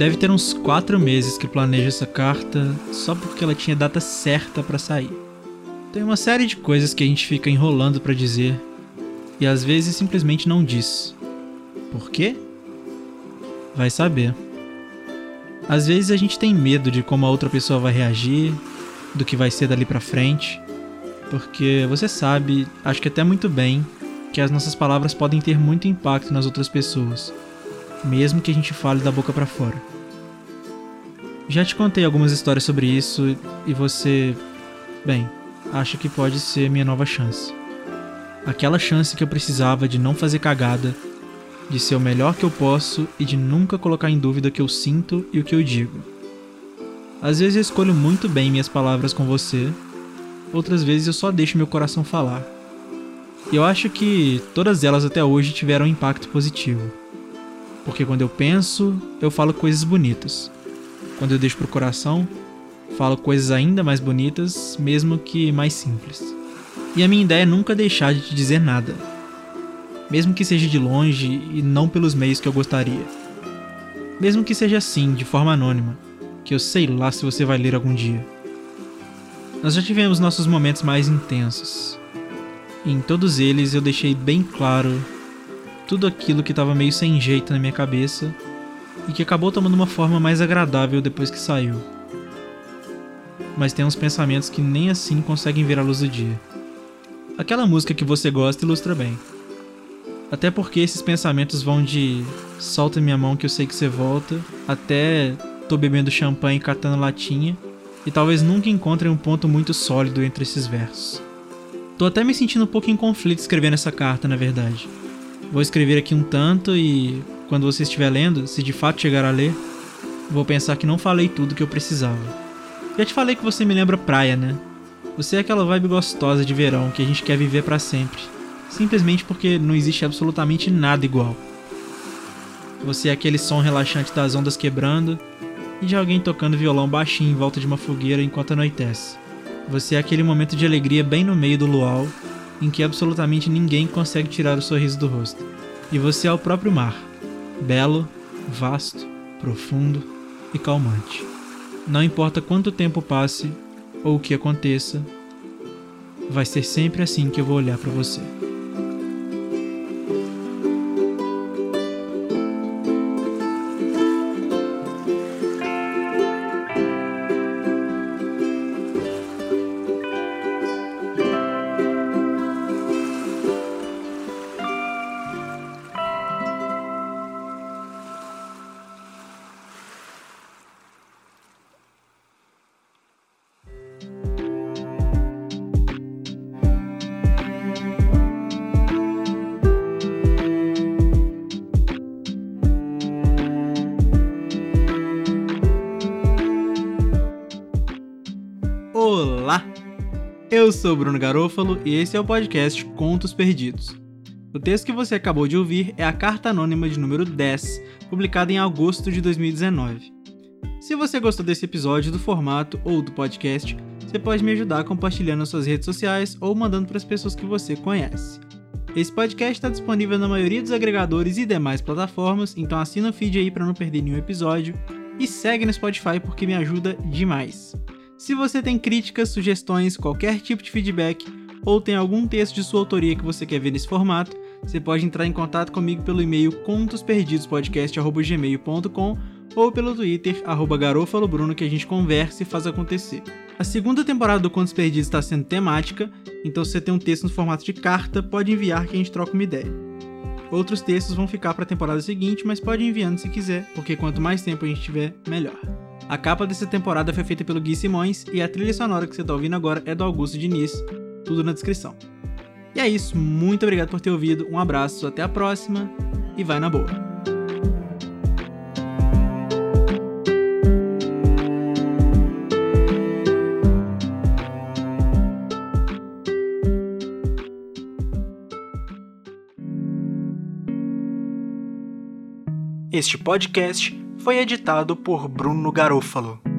Deve ter uns quatro meses que planejo essa carta só porque ela tinha data certa para sair. Tem uma série de coisas que a gente fica enrolando para dizer e às vezes simplesmente não diz. Por quê? Vai saber. Às vezes a gente tem medo de como a outra pessoa vai reagir, do que vai ser dali para frente, porque você sabe, acho que até muito bem, que as nossas palavras podem ter muito impacto nas outras pessoas mesmo que a gente fale da boca para fora. Já te contei algumas histórias sobre isso e você, bem, acha que pode ser minha nova chance. Aquela chance que eu precisava de não fazer cagada, de ser o melhor que eu posso e de nunca colocar em dúvida o que eu sinto e o que eu digo. Às vezes eu escolho muito bem minhas palavras com você, outras vezes eu só deixo meu coração falar. E eu acho que todas elas até hoje tiveram um impacto positivo. Porque quando eu penso, eu falo coisas bonitas. Quando eu deixo pro coração, falo coisas ainda mais bonitas, mesmo que mais simples. E a minha ideia é nunca deixar de te dizer nada. Mesmo que seja de longe e não pelos meios que eu gostaria. Mesmo que seja assim, de forma anônima, que eu sei lá se você vai ler algum dia. Nós já tivemos nossos momentos mais intensos. E em todos eles eu deixei bem claro tudo aquilo que estava meio sem jeito na minha cabeça e que acabou tomando uma forma mais agradável depois que saiu. Mas tem uns pensamentos que nem assim conseguem ver a luz do dia. Aquela música que você gosta ilustra bem. Até porque esses pensamentos vão de solta minha mão que eu sei que você volta, até tô bebendo champanhe e catando latinha, e talvez nunca encontrem um ponto muito sólido entre esses versos. Tô até me sentindo um pouco em conflito escrevendo essa carta, na verdade. Vou escrever aqui um tanto e quando você estiver lendo, se de fato chegar a ler, vou pensar que não falei tudo que eu precisava. Já te falei que você me lembra praia, né? Você é aquela vibe gostosa de verão que a gente quer viver para sempre, simplesmente porque não existe absolutamente nada igual. Você é aquele som relaxante das ondas quebrando e de alguém tocando violão baixinho em volta de uma fogueira enquanto anoitece. Você é aquele momento de alegria bem no meio do luau em que absolutamente ninguém consegue tirar o sorriso do rosto. E você é o próprio mar, belo, vasto, profundo e calmante. Não importa quanto tempo passe ou o que aconteça, vai ser sempre assim que eu vou olhar para você. Olá! Eu sou Bruno Garofalo e esse é o podcast Contos Perdidos. O texto que você acabou de ouvir é a carta anônima de número 10, publicada em agosto de 2019. Se você gostou desse episódio, do formato ou do podcast, você pode me ajudar compartilhando nas suas redes sociais ou mandando para as pessoas que você conhece. Esse podcast está disponível na maioria dos agregadores e demais plataformas, então assina o feed aí para não perder nenhum episódio e segue no Spotify porque me ajuda demais. Se você tem críticas, sugestões, qualquer tipo de feedback ou tem algum texto de sua autoria que você quer ver nesse formato, você pode entrar em contato comigo pelo e-mail contosperdidospodcast.gmail.com ou pelo Twitter, garofalobruno, que a gente conversa e faz acontecer. A segunda temporada do Contos Perdidos está sendo temática, então se você tem um texto no formato de carta, pode enviar que a gente troca uma ideia. Outros textos vão ficar para a temporada seguinte, mas pode ir enviando se quiser, porque quanto mais tempo a gente tiver, melhor. A capa dessa temporada foi feita pelo Gui Simões e a trilha sonora que você está ouvindo agora é do Augusto Diniz, tudo na descrição. E é isso, muito obrigado por ter ouvido, um abraço, até a próxima. E vai na boa. Este podcast foi editado por Bruno Garofalo.